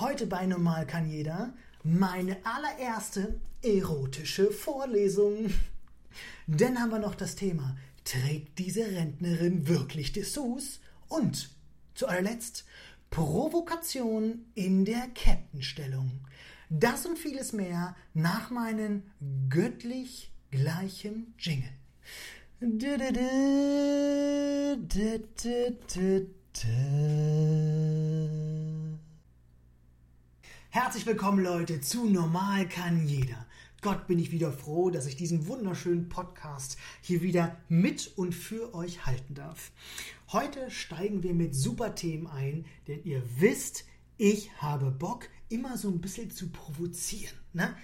Heute bei Normal kann jeder meine allererste erotische Vorlesung. Dann haben wir noch das Thema, trägt diese Rentnerin wirklich Dessous? Und zu allerletzt, Provokation in der Kettenstellung. Das und vieles mehr nach meinem göttlich gleichen Jingle. Herzlich willkommen Leute zu Normal kann jeder. Gott bin ich wieder froh, dass ich diesen wunderschönen Podcast hier wieder mit und für euch halten darf. Heute steigen wir mit super Themen ein, denn ihr wisst, ich habe Bock, immer so ein bisschen zu provozieren. Ne?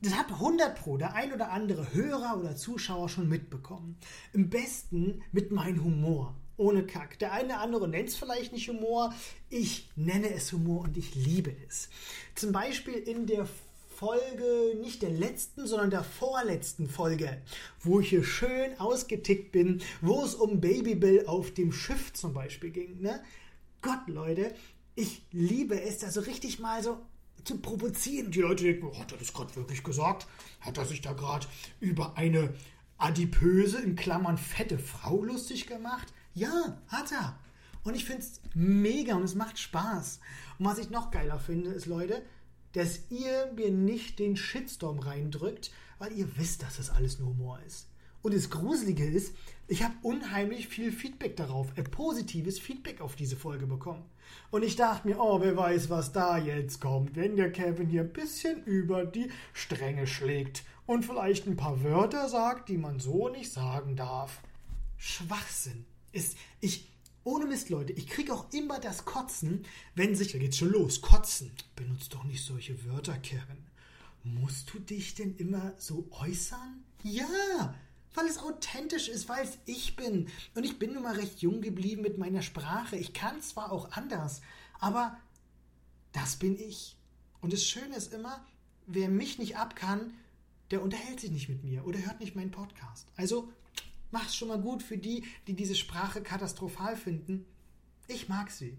Das hat 100 Pro der ein oder andere Hörer oder Zuschauer schon mitbekommen. Im besten mit meinem Humor. Ohne Kack. Der eine oder andere nennt es vielleicht nicht Humor. Ich nenne es Humor und ich liebe es. Zum Beispiel in der Folge, nicht der letzten, sondern der vorletzten Folge, wo ich hier schön ausgetickt bin, wo es um Babybill auf dem Schiff zum Beispiel ging. Ne? Gott, Leute, ich liebe es, da so richtig mal so zu provozieren. Die Leute denken, oh, hat er das gerade wirklich gesagt? Hat er sich da gerade über eine adipöse, in Klammern fette Frau lustig gemacht? Ja, hat er. Und ich finde es mega und es macht Spaß. Und was ich noch geiler finde, ist, Leute, dass ihr mir nicht den Shitstorm reindrückt, weil ihr wisst, dass das alles nur Humor ist. Und das Gruselige ist, ich habe unheimlich viel Feedback darauf, ein positives Feedback auf diese Folge bekommen. Und ich dachte mir, oh, wer weiß, was da jetzt kommt, wenn der Kevin hier ein bisschen über die Stränge schlägt und vielleicht ein paar Wörter sagt, die man so nicht sagen darf. Schwachsinn. Ist, ich, ohne Mist, Leute, ich kriege auch immer das Kotzen, wenn sich, da geht's schon los, Kotzen. Benutzt doch nicht solche Wörter, Kevin. Musst du dich denn immer so äußern? Ja, weil es authentisch ist, weil es ich bin. Und ich bin nun mal recht jung geblieben mit meiner Sprache. Ich kann zwar auch anders, aber das bin ich. Und das Schöne ist immer, wer mich nicht abkann, der unterhält sich nicht mit mir oder hört nicht meinen Podcast. Also mach's schon mal gut für die, die diese Sprache katastrophal finden. Ich mag sie.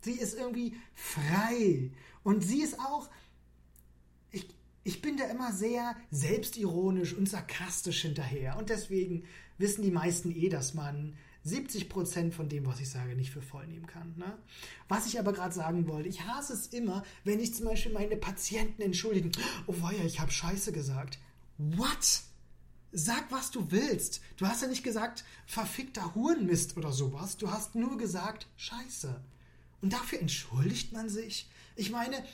Sie ist irgendwie frei. Und sie ist auch, ich, ich bin da immer sehr selbstironisch und sarkastisch hinterher. Und deswegen wissen die meisten eh, dass man 70% von dem, was ich sage, nicht für voll nehmen kann. Ne? Was ich aber gerade sagen wollte, ich hasse es immer, wenn ich zum Beispiel meine Patienten entschuldigen. Oh weia, ich habe Scheiße gesagt. What? Sag, was du willst. Du hast ja nicht gesagt, verfickter Hurenmist oder sowas. Du hast nur gesagt, Scheiße. Und dafür entschuldigt man sich. Ich meine,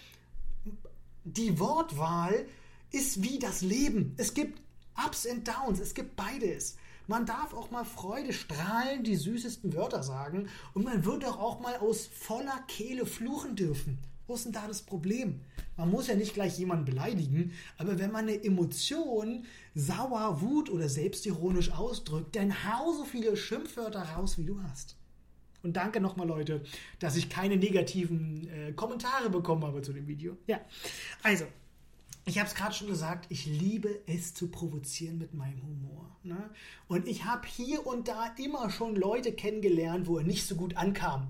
die Wortwahl ist wie das Leben. Es gibt Ups und Downs, es gibt beides. Man darf auch mal Freude strahlen, die süßesten Wörter sagen und man wird doch auch mal aus voller Kehle fluchen dürfen. Wo ist denn da das Problem? Man muss ja nicht gleich jemanden beleidigen, aber wenn man eine Emotion sauer, Wut oder selbstironisch ausdrückt, dann hau so viele Schimpfwörter raus, wie du hast. Und danke nochmal, Leute, dass ich keine negativen äh, Kommentare bekommen habe zu dem Video. Ja, also, ich habe es gerade schon gesagt, ich liebe es zu provozieren mit meinem Humor. Ne? Und ich habe hier und da immer schon Leute kennengelernt, wo er nicht so gut ankam.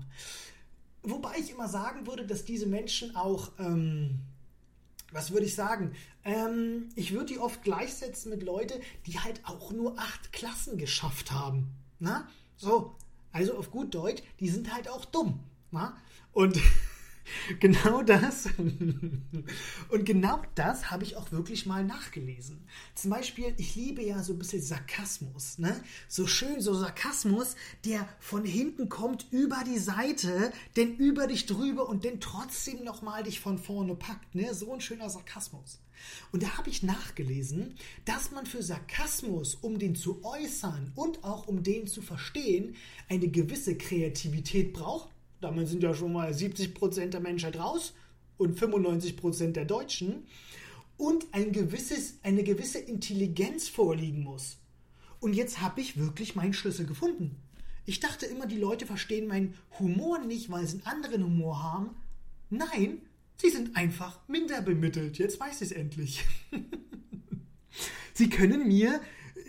Wobei ich immer sagen würde, dass diese Menschen auch, ähm, was würde ich sagen, ähm, ich würde die oft gleichsetzen mit Leuten, die halt auch nur acht Klassen geschafft haben. Na? So, also auf gut Deutsch, die sind halt auch dumm. Na? Und genau das. Und genau das habe ich auch wirklich mal nachgelesen. Zum Beispiel, ich liebe ja so ein bisschen Sarkasmus. Ne? So schön, so Sarkasmus, der von hinten kommt über die Seite, denn über dich drüber und dann trotzdem nochmal dich von vorne packt. Ne? So ein schöner Sarkasmus. Und da habe ich nachgelesen, dass man für Sarkasmus, um den zu äußern und auch um den zu verstehen, eine gewisse Kreativität braucht. Damit sind ja schon mal 70% der Menschheit raus und 95% der Deutschen. Und ein gewisses, eine gewisse Intelligenz vorliegen muss. Und jetzt habe ich wirklich meinen Schlüssel gefunden. Ich dachte immer, die Leute verstehen meinen Humor nicht, weil sie einen anderen Humor haben. Nein, Sie sind einfach minder bemittelt. Jetzt weiß ich es endlich. Sie können mir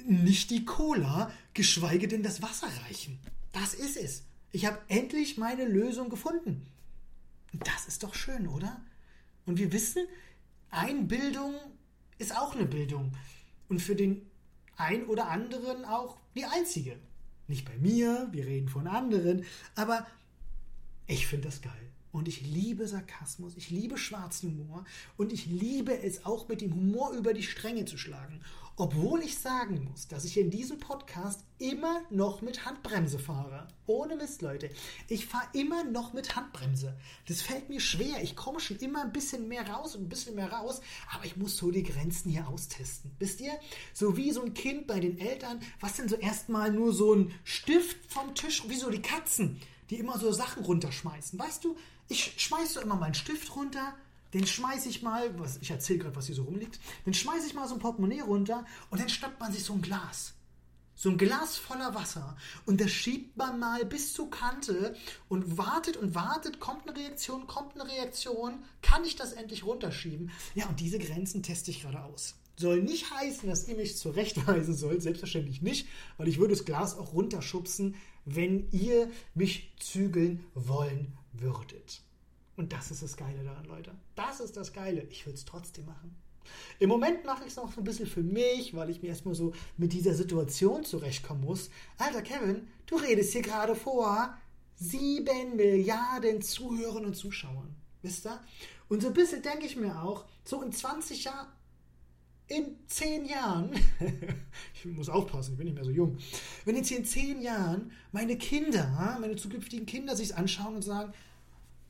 nicht die Cola, geschweige denn das Wasser reichen. Das ist es. Ich habe endlich meine Lösung gefunden. Das ist doch schön, oder? Und wir wissen, Einbildung ist auch eine Bildung. Und für den ein oder anderen auch die einzige. Nicht bei mir, wir reden von anderen, aber ich finde das geil. Und ich liebe Sarkasmus, ich liebe schwarzen Humor und ich liebe es auch mit dem Humor über die Stränge zu schlagen. Obwohl ich sagen muss, dass ich in diesem Podcast immer noch mit Handbremse fahre. Ohne Mist, Leute. Ich fahre immer noch mit Handbremse. Das fällt mir schwer. Ich komme schon immer ein bisschen mehr raus und ein bisschen mehr raus. Aber ich muss so die Grenzen hier austesten. Wisst ihr? So wie so ein Kind bei den Eltern, was denn so erstmal nur so ein Stift vom Tisch, wie so die Katzen, die immer so Sachen runterschmeißen. Weißt du? Ich schmeiße so immer meinen Stift runter den schmeiße ich mal, was, ich erzähle gerade, was hier so rumliegt, den schmeiße ich mal so ein Portemonnaie runter und dann schnappt man sich so ein Glas. So ein Glas voller Wasser. Und das schiebt man mal bis zur Kante und wartet und wartet, kommt eine Reaktion, kommt eine Reaktion, kann ich das endlich runterschieben? Ja, und diese Grenzen teste ich gerade aus. Soll nicht heißen, dass ihr mich zurechtweisen sollt, selbstverständlich nicht, weil ich würde das Glas auch runterschubsen, wenn ihr mich zügeln wollen würdet. Und das ist das Geile daran, Leute. Das ist das Geile. Ich will es trotzdem machen. Im Moment mache ich es noch so ein bisschen für mich, weil ich mir erstmal so mit dieser Situation zurechtkommen muss. Alter Kevin, du redest hier gerade vor sieben Milliarden Zuhörern und Zuschauern. Wisst ihr? Und so ein bisschen denke ich mir auch, so in 20 Jahren, in 10 Jahren, ich muss aufpassen, ich bin nicht mehr so jung, wenn jetzt hier in 10 Jahren meine Kinder, meine zukünftigen Kinder sich anschauen und sagen,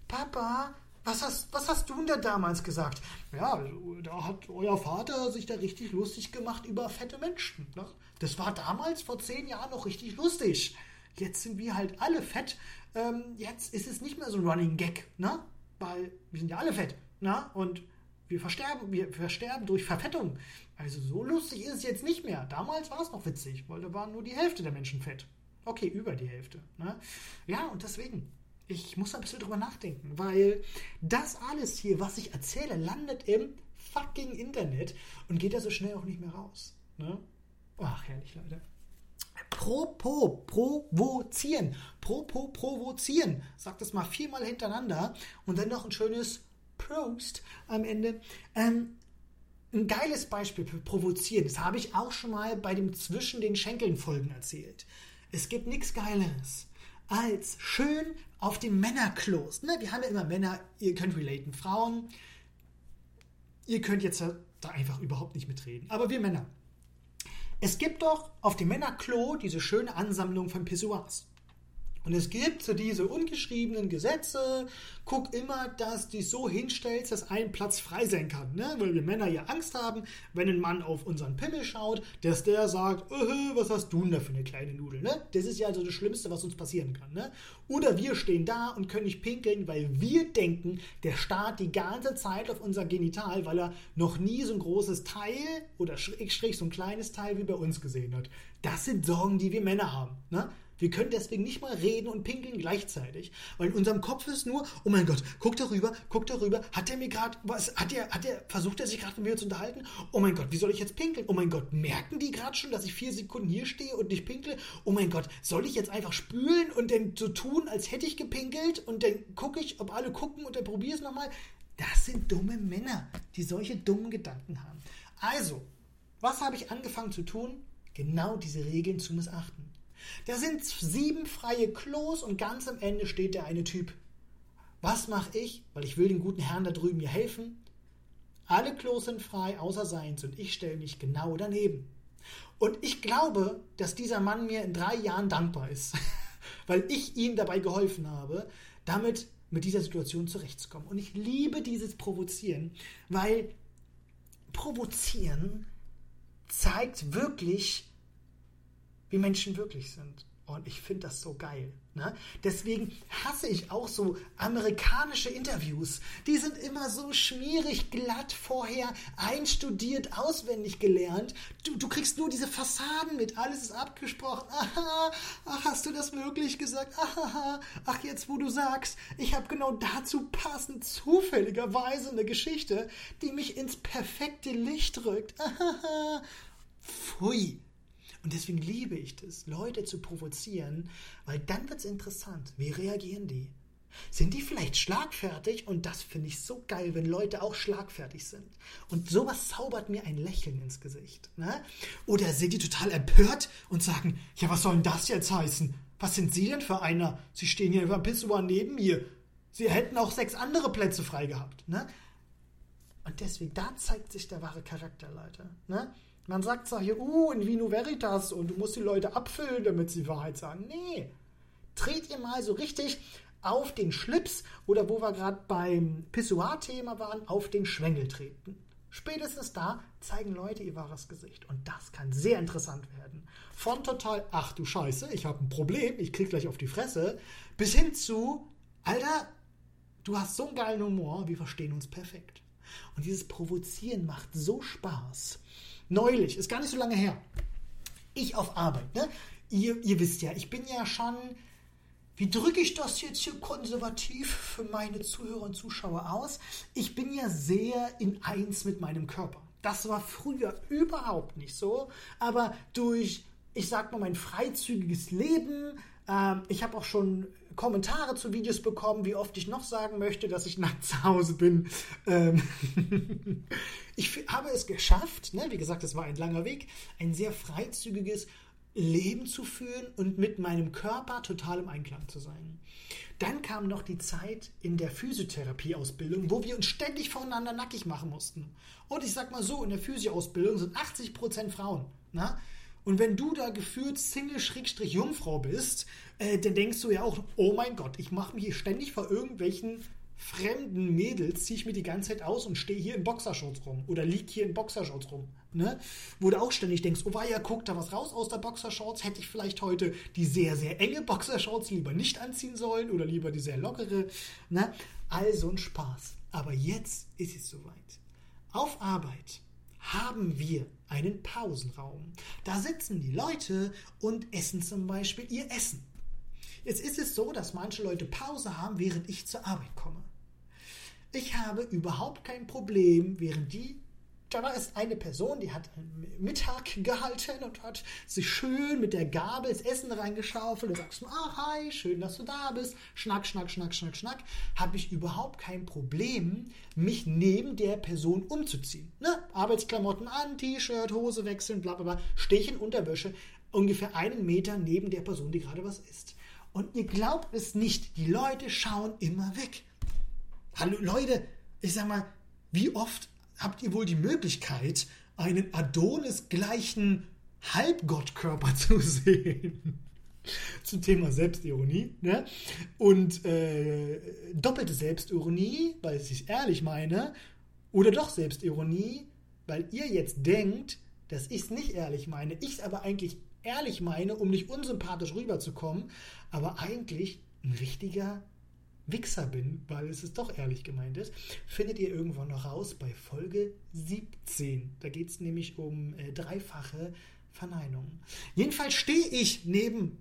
Papa, was hast, was hast du denn da damals gesagt? Ja, da hat euer Vater sich da richtig lustig gemacht über fette Menschen. Ne? Das war damals vor zehn Jahren noch richtig lustig. Jetzt sind wir halt alle fett. Ähm, jetzt ist es nicht mehr so ein Running Gag, ne? Weil wir sind ja alle fett, ne? Und wir versterben, wir versterben durch Verfettung. Also so lustig ist es jetzt nicht mehr. Damals war es noch witzig, weil da waren nur die Hälfte der Menschen fett. Okay, über die Hälfte. Ne? Ja, und deswegen, ich muss ein bisschen drüber nachdenken, weil das alles hier, was ich erzähle, landet im fucking Internet und geht da so schnell auch nicht mehr raus. Ne? Ach, herrlich, Leute. Propo, provozieren. Propo, provozieren. Sag das mal viermal hintereinander und dann noch ein schönes Prost am Ende. Ähm, ein geiles Beispiel für provozieren, das habe ich auch schon mal bei dem Zwischen den Schenkeln Folgen erzählt. Es gibt nichts Geileres als schön auf dem Männerklos. Ne? Wir haben ja immer Männer, ihr könnt relaten. Frauen, ihr könnt jetzt da einfach überhaupt nicht mitreden. Aber wir Männer. Es gibt doch auf dem Männerklo diese schöne Ansammlung von Pissoirs. Und es gibt so diese ungeschriebenen Gesetze. Guck immer, dass du so hinstellst, dass ein Platz frei sein kann. Ne? Weil wir Männer ja Angst haben, wenn ein Mann auf unseren Pimmel schaut, dass der sagt, was hast du denn da für eine kleine Nudel? Ne? Das ist ja also das Schlimmste, was uns passieren kann. Ne? Oder wir stehen da und können nicht pinkeln, weil wir denken, der starrt die ganze Zeit auf unser Genital, weil er noch nie so ein großes Teil oder Schrägstrich so ein kleines Teil wie bei uns gesehen hat. Das sind Sorgen, die wir Männer haben. Ne? Wir können deswegen nicht mal reden und pinkeln gleichzeitig. Weil in unserem Kopf ist nur, oh mein Gott, guck darüber, guck darüber. Hat er mir gerade, was, hat er, hat er, versucht er sich gerade mit mir zu unterhalten? Oh mein Gott, wie soll ich jetzt pinkeln? Oh mein Gott, merken die gerade schon, dass ich vier Sekunden hier stehe und nicht pinkle? Oh mein Gott, soll ich jetzt einfach spülen und dann so tun, als hätte ich gepinkelt und dann gucke ich, ob alle gucken und dann probiere es nochmal? Das sind dumme Männer, die solche dummen Gedanken haben. Also, was habe ich angefangen zu tun? Genau diese Regeln zu missachten. Da sind sieben freie Klos und ganz am Ende steht der eine Typ. Was mache ich? Weil ich will den guten Herrn da drüben mir helfen. Alle Klos sind frei, außer seins, und ich stelle mich genau daneben. Und ich glaube, dass dieser Mann mir in drei Jahren dankbar ist, weil ich ihm dabei geholfen habe, damit mit dieser Situation zurechtzukommen. Und ich liebe dieses Provozieren, weil Provozieren zeigt wirklich, wie Menschen wirklich sind. Und ich finde das so geil. Ne? Deswegen hasse ich auch so amerikanische Interviews. Die sind immer so schmierig, glatt vorher, einstudiert, auswendig gelernt. Du, du kriegst nur diese Fassaden mit, alles ist abgesprochen. Aha, ach, hast du das wirklich gesagt? Aha, ach, jetzt wo du sagst, ich habe genau dazu passend zufälligerweise eine Geschichte, die mich ins perfekte Licht rückt. Aha, pfui. Und deswegen liebe ich das, Leute zu provozieren, weil dann wird es interessant. Wie reagieren die? Sind die vielleicht schlagfertig? Und das finde ich so geil, wenn Leute auch schlagfertig sind. Und sowas zaubert mir ein Lächeln ins Gesicht. Ne? Oder sind die total empört und sagen, ja, was soll denn das jetzt heißen? Was sind Sie denn für einer? Sie stehen hier über Pissoir neben mir. Sie hätten auch sechs andere Plätze frei gehabt. Ne? Und deswegen, da zeigt sich der wahre Charakter, Leute. Ne? Man sagt zwar hier, uh, in Vino Veritas und du musst die Leute abfüllen, damit sie Wahrheit sagen. Nee. Dreht ihr mal so richtig auf den Schlips oder wo wir gerade beim Pissoir-Thema waren, auf den Schwengel treten. Spätestens da zeigen Leute ihr wahres Gesicht. Und das kann sehr interessant werden. Von total, ach du Scheiße, ich habe ein Problem, ich krieg gleich auf die Fresse, bis hin zu, Alter, du hast so einen geilen Humor, wir verstehen uns perfekt. Und dieses Provozieren macht so Spaß. Neulich, ist gar nicht so lange her. Ich auf Arbeit, ne? Ihr, ihr wisst ja, ich bin ja schon wie drücke ich das jetzt hier konservativ für meine Zuhörer und Zuschauer aus? Ich bin ja sehr in eins mit meinem Körper. Das war früher überhaupt nicht so, aber durch, ich sag mal, mein freizügiges Leben, äh, ich habe auch schon Kommentare zu Videos bekommen, wie oft ich noch sagen möchte, dass ich nackt zu Hause bin. Ähm ich habe es geschafft, ne? wie gesagt, es war ein langer Weg, ein sehr freizügiges Leben zu führen und mit meinem Körper total im Einklang zu sein. Dann kam noch die Zeit in der Physiotherapieausbildung, wo wir uns ständig voneinander nackig machen mussten. Und ich sag mal so, in der Physioausbildung sind 80% Frauen. Na? Und wenn du da gefühlt Single-Jungfrau bist, äh, dann denkst du ja auch, oh mein Gott, ich mache mich hier ständig vor irgendwelchen fremden Mädels ziehe ich mir die ganze Zeit aus und stehe hier in Boxershorts rum oder lieg hier in Boxershorts rum. Ne? Wo du auch ständig denkst, oh ja, guck da was raus aus der Boxershorts, hätte ich vielleicht heute die sehr, sehr enge Boxershorts lieber nicht anziehen sollen oder lieber die sehr lockere. Ne? Also ein Spaß. Aber jetzt ist es soweit. Auf Arbeit haben wir einen Pausenraum. Da sitzen die Leute und essen zum Beispiel ihr Essen. Jetzt ist es so, dass manche Leute Pause haben, während ich zur Arbeit komme. Ich habe überhaupt kein Problem, während die da war es eine Person, die hat Mittag gehalten und hat sich schön mit der Gabel das Essen reingeschaufelt. Da sagst du, ah, hi, schön, dass du da bist. Schnack, schnack, schnack, schnack, schnack. Habe ich überhaupt kein Problem, mich neben der Person umzuziehen. Ne? Arbeitsklamotten an, T-Shirt, Hose wechseln, bla, bla, bla. Stehe ich in Unterwäsche ungefähr einen Meter neben der Person, die gerade was isst. Und ihr glaubt es nicht, die Leute schauen immer weg. Hallo Leute, ich sag mal, wie oft habt ihr wohl die Möglichkeit, einen Adonis-gleichen Halbgottkörper zu sehen? Zum Thema Selbstironie. Ne? Und äh, doppelte Selbstironie, weil ich es ehrlich meine, oder doch Selbstironie, weil ihr jetzt denkt, dass ich es nicht ehrlich meine, ich es aber eigentlich ehrlich meine, um nicht unsympathisch rüberzukommen, aber eigentlich ein richtiger Wichser bin, weil es ist doch ehrlich gemeint ist, findet ihr irgendwann noch raus bei Folge 17. Da geht es nämlich um äh, dreifache Verneinung. Jedenfalls stehe ich neben,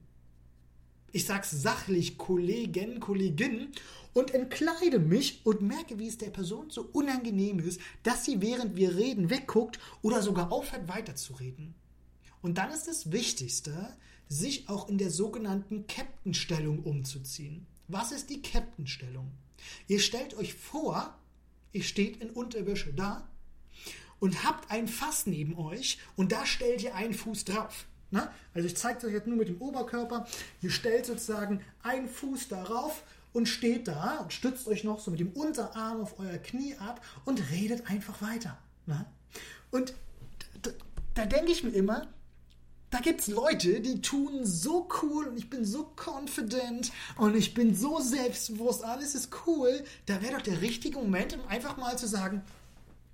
ich sag's sachlich, Kollegen, Kollegin und entkleide mich und merke, wie es der Person so unangenehm ist, dass sie während wir reden wegguckt oder sogar aufhört weiterzureden. Und dann ist das Wichtigste, sich auch in der sogenannten Captain-Stellung umzuziehen. Was ist die Captain-Stellung? Ihr stellt euch vor, ihr steht in Unterwäsche da und habt ein Fass neben euch und da stellt ihr einen Fuß drauf. Na? Also ich zeige es euch jetzt nur mit dem Oberkörper. Ihr stellt sozusagen einen Fuß darauf und steht da und stützt euch noch so mit dem Unterarm auf euer Knie ab und redet einfach weiter. Na? Und da, da denke ich mir immer, da gibt es Leute, die tun so cool und ich bin so confident und ich bin so selbstbewusst, alles ist cool. Da wäre doch der richtige Moment, um einfach mal zu sagen,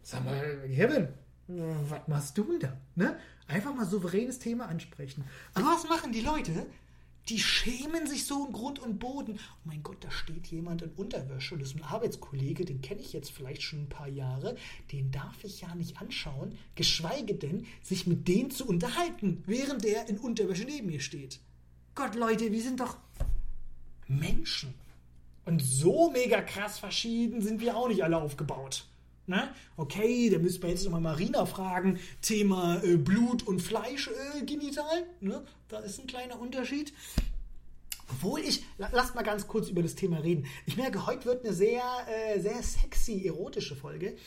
sag mal, Kevin, was machst du denn da? Ne? Einfach mal souveränes Thema ansprechen. Aber was machen die Leute? Die schämen sich so in Grund und Boden. Oh mein Gott, da steht jemand in Unterwäsche und das ist ein Arbeitskollege, den kenne ich jetzt vielleicht schon ein paar Jahre. Den darf ich ja nicht anschauen, geschweige denn, sich mit dem zu unterhalten, während der in Unterwäsche neben mir steht. Gott, Leute, wir sind doch Menschen. Und so mega krass verschieden sind wir auch nicht alle aufgebaut. Ne? Okay, da müssen wir jetzt nochmal Marina fragen. Thema äh, Blut und Fleisch, äh, genital. Ne? Da ist ein kleiner Unterschied. Obwohl ich, lasst mal ganz kurz über das Thema reden. Ich merke, heute wird eine sehr, äh, sehr sexy, erotische Folge.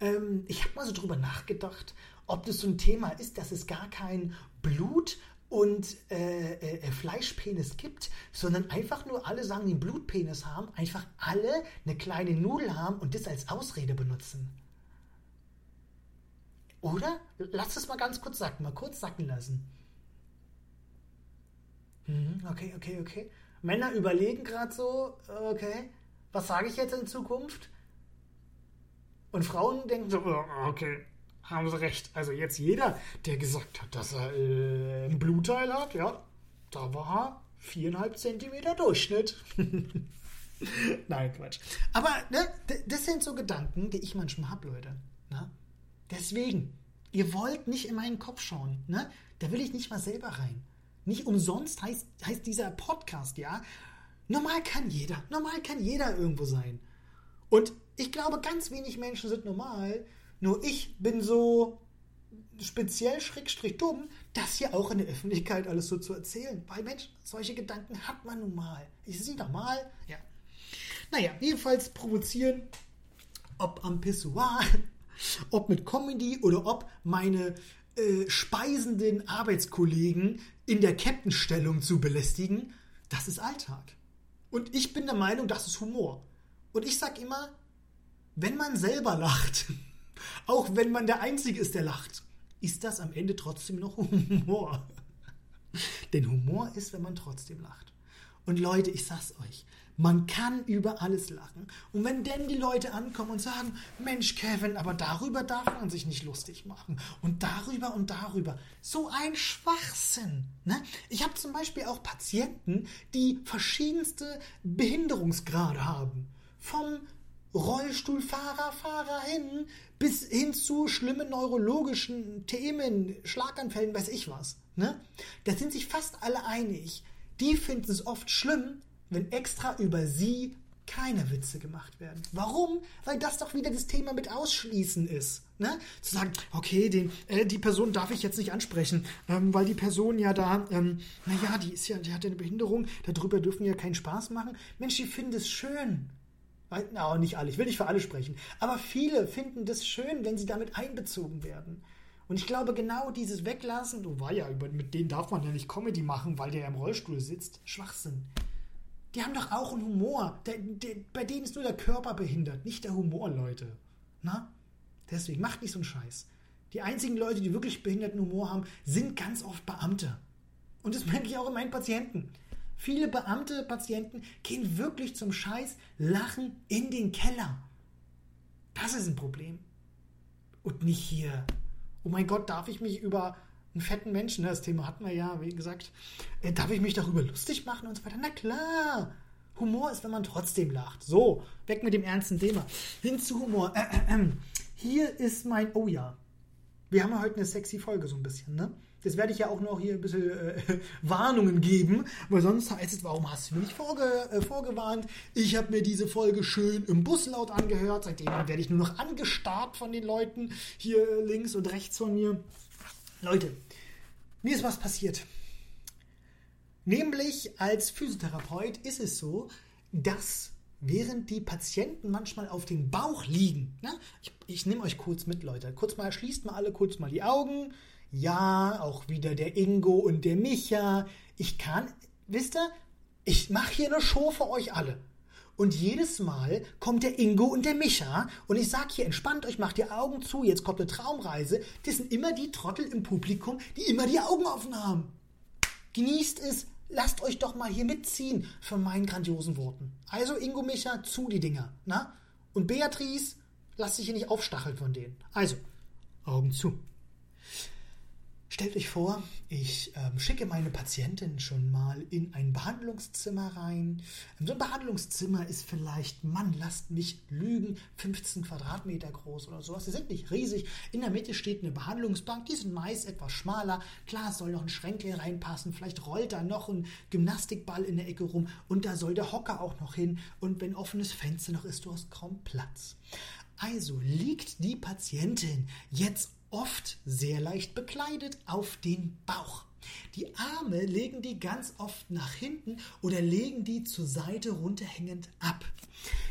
Ähm, ich habe mal so drüber nachgedacht, ob das so ein Thema ist, dass es gar kein Blut und äh, äh, Fleischpenis gibt, sondern einfach nur alle sagen, die einen Blutpenis haben, einfach alle eine kleine Nudel haben und das als Ausrede benutzen. Oder? Lass es mal ganz kurz sacken, mal kurz sacken lassen. Hm, okay, okay, okay. Männer überlegen gerade so, okay, was sage ich jetzt in Zukunft? Und Frauen denken so, oh, okay, haben sie recht. Also jetzt jeder, der gesagt hat, dass er äh, ein Blutteil hat, ja, da war viereinhalb Zentimeter Durchschnitt. Nein, Quatsch. Aber ne, das sind so Gedanken, die ich manchmal habe, Leute. Ne? Deswegen, ihr wollt nicht in meinen Kopf schauen. Ne? Da will ich nicht mal selber rein. Nicht umsonst heißt, heißt dieser Podcast, ja. Normal kann jeder. Normal kann jeder irgendwo sein. Und ich glaube, ganz wenig Menschen sind normal. Nur ich bin so speziell schrägstrich dumm, das hier auch in der Öffentlichkeit alles so zu erzählen. Weil Mensch, solche Gedanken hat man nun mal. Ist es nicht normal? Ja. Naja, jedenfalls provozieren, ob am Pissoir, ob mit Comedy oder ob meine äh, speisenden Arbeitskollegen in der Kettenstellung zu belästigen, das ist Alltag. Und ich bin der Meinung, das ist Humor. Und ich sag immer, wenn man selber lacht, auch wenn man der Einzige ist, der lacht, ist das am Ende trotzdem noch Humor. Denn Humor ist, wenn man trotzdem lacht. Und Leute, ich sag's euch, man kann über alles lachen. Und wenn denn die Leute ankommen und sagen, Mensch, Kevin, aber darüber darf man sich nicht lustig machen. Und darüber und darüber. So ein Schwachsinn. Ne? Ich habe zum Beispiel auch Patienten, die verschiedenste Behinderungsgrade haben. Vom Rollstuhlfahrer, Fahrer hin, bis hin zu schlimmen neurologischen Themen, Schlaganfällen, weiß ich was. Ne? Da sind sich fast alle einig. Die finden es oft schlimm, wenn extra über sie keine Witze gemacht werden. Warum? Weil das doch wieder das Thema mit Ausschließen ist. Ne? Zu sagen, okay, den, äh, die Person darf ich jetzt nicht ansprechen, ähm, weil die Person ja da, ähm, naja, die ist ja, die hat ja eine Behinderung, darüber dürfen wir ja keinen Spaß machen. Mensch, die finden es schön. Na, no, nicht alle, ich will nicht für alle sprechen. Aber viele finden das schön, wenn sie damit einbezogen werden. Und ich glaube, genau dieses Weglassen, du war ja, mit denen darf man ja nicht Comedy machen, weil der im Rollstuhl sitzt. Schwachsinn. Die haben doch auch einen Humor. Der, der, bei denen ist nur der Körper behindert, nicht der Humor, Leute. Na? Deswegen macht nicht so einen Scheiß. Die einzigen Leute, die wirklich behinderten Humor haben, sind ganz oft Beamte. Und das merke ich auch in meinen Patienten. Viele Beamte, Patienten gehen wirklich zum Scheiß, lachen in den Keller. Das ist ein Problem. Und nicht hier. Oh mein Gott, darf ich mich über einen fetten Menschen, ne, das Thema hatten wir ja, wie gesagt, äh, darf ich mich darüber lustig machen und so weiter? Na klar. Humor ist, wenn man trotzdem lacht. So, weg mit dem ernsten Thema. Hin zu Humor. Äh, äh, äh. Hier ist mein, oh ja, wir haben ja heute eine sexy Folge so ein bisschen, ne? Das werde ich ja auch noch hier ein bisschen äh, Warnungen geben, weil sonst heißt es, warum hast du mir nicht vorge äh, vorgewarnt? Ich habe mir diese Folge schön im Bus laut angehört. Seitdem werde ich nur noch angestarrt von den Leuten hier links und rechts von mir. Leute, mir ist was passiert. Nämlich als Physiotherapeut ist es so, dass während die Patienten manchmal auf dem Bauch liegen, ne? ich, ich nehme euch kurz mit, Leute, kurz mal, schließt mal alle kurz mal die Augen, ja, auch wieder der Ingo und der Micha. Ich kann, wisst ihr, ich mache hier eine Show für euch alle. Und jedes Mal kommt der Ingo und der Micha und ich sag hier, entspannt euch, macht die Augen zu, jetzt kommt eine Traumreise. Das sind immer die Trottel im Publikum, die immer die Augen offen haben. Genießt es, lasst euch doch mal hier mitziehen von meinen grandiosen Worten. Also Ingo, Micha, zu die Dinger. Na? Und Beatrice, lasst sich hier nicht aufstacheln von denen. Also, Augen zu. Stellt euch vor, ich ähm, schicke meine Patientin schon mal in ein Behandlungszimmer rein. So ein Behandlungszimmer ist vielleicht, Mann, lasst mich lügen, 15 Quadratmeter groß oder sowas. Sie sind nicht riesig. In der Mitte steht eine Behandlungsbank, die sind meist etwas schmaler. Klar, soll noch ein Schränkchen reinpassen. Vielleicht rollt da noch ein Gymnastikball in der Ecke rum und da soll der Hocker auch noch hin. Und wenn offenes Fenster noch ist, du hast kaum Platz. Also liegt die Patientin jetzt oft sehr leicht bekleidet auf den Bauch. Die Arme legen die ganz oft nach hinten oder legen die zur Seite runterhängend ab.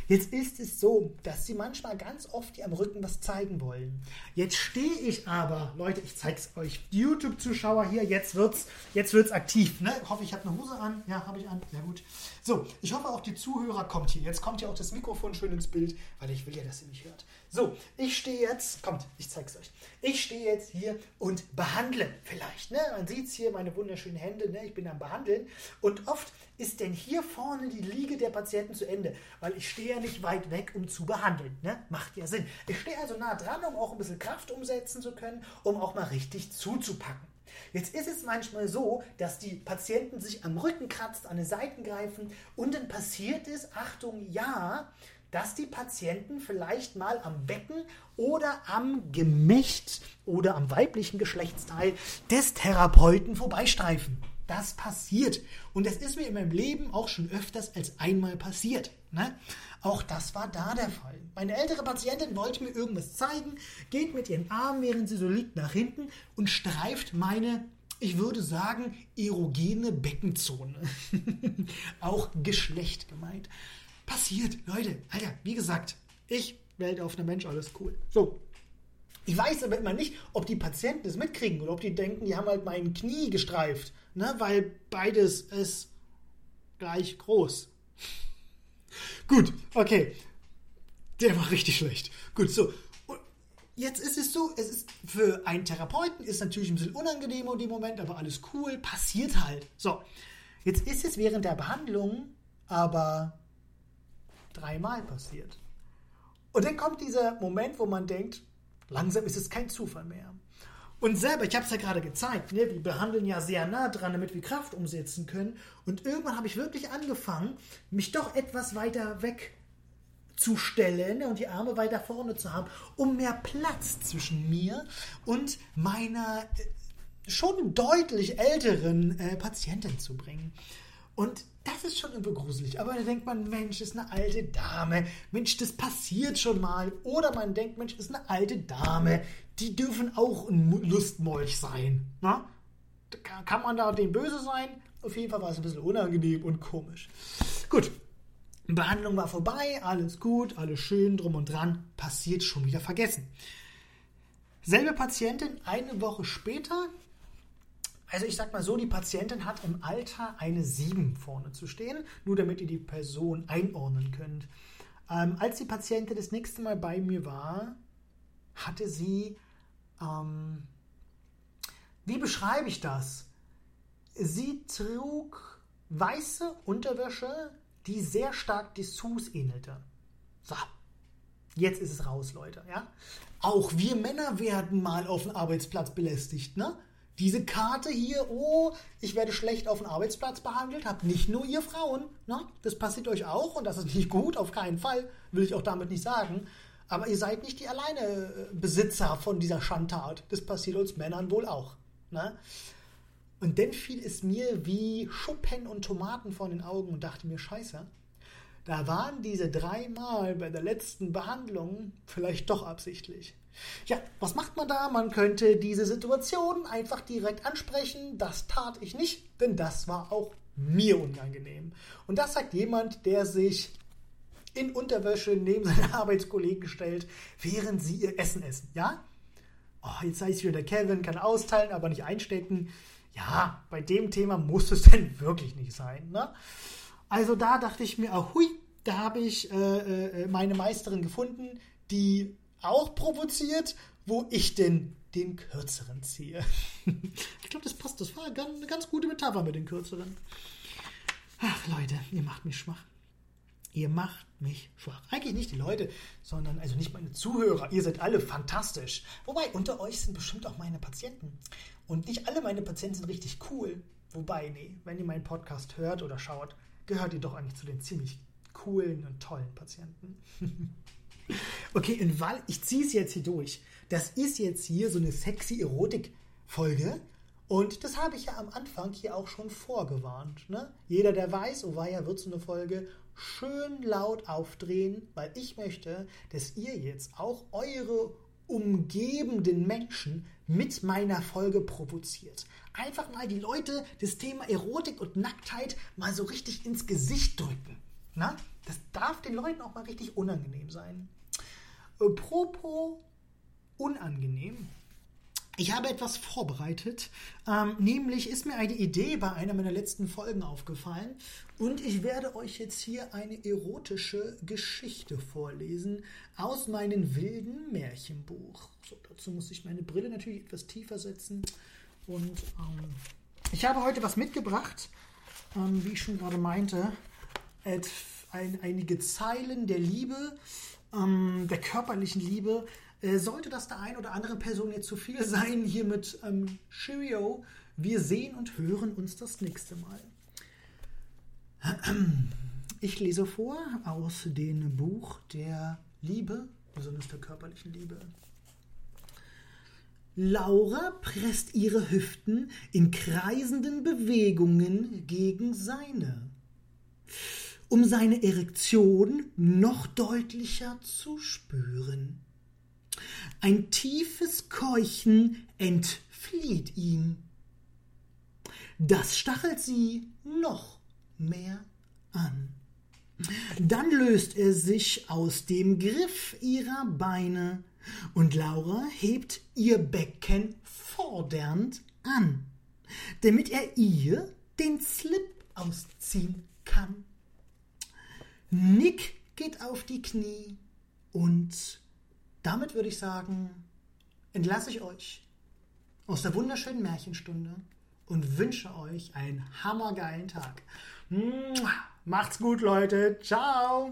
Jetzt ist es so, dass sie manchmal ganz oft am Rücken was zeigen wollen. Jetzt stehe ich aber, Leute, ich zeige es euch, YouTube-Zuschauer hier, jetzt wird's, jetzt wird's aktiv. Ne? Ich hoffe, ich habe eine Hose an. Ja, habe ich an. Sehr gut. So, ich hoffe auch die Zuhörer kommt hier. Jetzt kommt ja auch das Mikrofon schön ins Bild, weil ich will ja, dass ihr mich hört. So, ich stehe jetzt, kommt, ich zeige es euch. Ich stehe jetzt hier und behandle vielleicht. Ne? Man sieht es hier, meine wunderschönen Hände, ne? ich bin am Behandeln. Und oft ist denn hier vorne die Liege der Patienten zu Ende, weil ich stehe ja nicht weit weg, um zu behandeln. Ne? Macht ja Sinn. Ich stehe also nah dran, um auch ein bisschen Kraft umsetzen zu können, um auch mal richtig zuzupacken. Jetzt ist es manchmal so, dass die Patienten sich am Rücken kratzen, an den Seiten greifen und dann passiert es, Achtung, ja, dass die Patienten vielleicht mal am Becken oder am Gemächt oder am weiblichen Geschlechtsteil des Therapeuten vorbeistreifen. Das passiert. Und das ist mir in meinem Leben auch schon öfters als einmal passiert. Ne? Auch das war da der Fall. Meine ältere Patientin wollte mir irgendwas zeigen, geht mit ihren Armen, während sie so liegt, nach hinten und streift meine, ich würde sagen, erogene Beckenzone. auch Geschlecht gemeint. Passiert, Leute. Alter, wie gesagt, ich, weltoffener Mensch, alles cool. So. Ich weiß aber immer nicht, ob die Patienten es mitkriegen oder ob die denken, die haben halt mein Knie gestreift. Ne? Weil beides ist gleich groß. Gut, okay. Der war richtig schlecht. Gut, so. Jetzt ist es so, es ist für einen Therapeuten ist natürlich ein bisschen unangenehm in dem Moment, aber alles cool, passiert halt. So. Jetzt ist es während der Behandlung aber dreimal passiert. Und dann kommt dieser Moment, wo man denkt, langsam ist es kein Zufall mehr. Und selber, ich habe es ja gerade gezeigt, ne, wir behandeln ja sehr nah dran, damit wir Kraft umsetzen können. Und irgendwann habe ich wirklich angefangen, mich doch etwas weiter weg zu stellen und die Arme weiter vorne zu haben, um mehr Platz zwischen mir und meiner äh, schon deutlich älteren äh, Patientin zu bringen. Und das ist schon irgendwie gruselig. Aber da denkt man, Mensch, ist eine alte Dame. Mensch, das passiert schon mal. Oder man denkt, Mensch, ist eine alte Dame. Die dürfen auch ein Lustmolch sein. Na? Kann man da dem böse sein? Auf jeden Fall war es ein bisschen unangenehm und komisch. Gut, Behandlung war vorbei, alles gut, alles schön, drum und dran, passiert schon wieder vergessen. Selbe Patientin eine Woche später also ich sag mal so, die Patientin hat im Alter eine 7 vorne zu stehen, nur damit ihr die Person einordnen könnt. Ähm, als die Patientin das nächste Mal bei mir war, hatte sie, ähm, wie beschreibe ich das? Sie trug weiße Unterwäsche, die sehr stark Dessous ähnelte. So, jetzt ist es raus, Leute. Ja? Auch wir Männer werden mal auf dem Arbeitsplatz belästigt, ne? Diese Karte hier, oh, ich werde schlecht auf dem Arbeitsplatz behandelt, habt nicht nur ihr Frauen. Ne? Das passiert euch auch und das ist nicht gut, auf keinen Fall, will ich auch damit nicht sagen. Aber ihr seid nicht die alleine äh, Besitzer von dieser Schandtat. Das passiert uns Männern wohl auch. Ne? Und dann fiel es mir wie Schuppen und Tomaten vor den Augen und dachte mir, scheiße, da waren diese dreimal bei der letzten Behandlung vielleicht doch absichtlich. Ja, was macht man da? Man könnte diese Situation einfach direkt ansprechen. Das tat ich nicht, denn das war auch mir unangenehm. Und das sagt jemand, der sich in Unterwäsche neben seine Arbeitskollegen stellt, während sie ihr Essen essen. Ja? Oh, jetzt heißt wieder, der Kevin kann austeilen, aber nicht einstecken. Ja, bei dem Thema muss es denn wirklich nicht sein. Ne? Also da dachte ich mir, hui, da habe ich äh, äh, meine Meisterin gefunden, die auch provoziert, wo ich denn den kürzeren ziehe. ich glaube, das passt. Das war eine ganz gute Metapher mit den kürzeren. Ach, Leute, ihr macht mich schwach. Ihr macht mich schwach. Eigentlich nicht die Leute, sondern also nicht meine Zuhörer. Ihr seid alle fantastisch. Wobei, unter euch sind bestimmt auch meine Patienten. Und nicht alle meine Patienten sind richtig cool. Wobei, nee, wenn ihr meinen Podcast hört oder schaut, gehört ihr doch eigentlich zu den ziemlich coolen und tollen Patienten. Okay, und weil ich ziehe es jetzt hier durch. Das ist jetzt hier so eine sexy Erotik-Folge. Und das habe ich ja am Anfang hier auch schon vorgewarnt. Ne? Jeder, der weiß, oh ja, wird so eine Folge schön laut aufdrehen, weil ich möchte, dass ihr jetzt auch eure umgebenden Menschen mit meiner Folge provoziert. Einfach mal die Leute das Thema Erotik und Nacktheit mal so richtig ins Gesicht drücken. Na? Das darf den Leuten auch mal richtig unangenehm sein. Apropos unangenehm. Ich habe etwas vorbereitet, ähm, nämlich ist mir eine Idee bei einer meiner letzten Folgen aufgefallen und ich werde euch jetzt hier eine erotische Geschichte vorlesen aus meinem wilden Märchenbuch. So, dazu muss ich meine Brille natürlich etwas tiefer setzen und ähm, ich habe heute was mitgebracht, ähm, wie ich schon gerade meinte, ein, einige Zeilen der Liebe, ähm, der körperlichen Liebe, äh, sollte das der ein oder andere Person jetzt zu viel sein, hier mit ähm, Cheerio. Wir sehen und hören uns das nächste Mal. Ich lese vor aus dem Buch der Liebe, besonders der körperlichen Liebe. Laura presst ihre Hüften in kreisenden Bewegungen gegen seine, um seine Erektion noch deutlicher zu spüren. Ein tiefes Keuchen entflieht ihm. Das stachelt sie noch mehr an. Dann löst er sich aus dem Griff ihrer Beine und Laura hebt ihr Becken fordernd an, damit er ihr den Slip ausziehen kann. Nick geht auf die Knie und damit würde ich sagen, entlasse ich euch aus der wunderschönen Märchenstunde und wünsche euch einen hammergeilen Tag. Macht's gut, Leute. Ciao.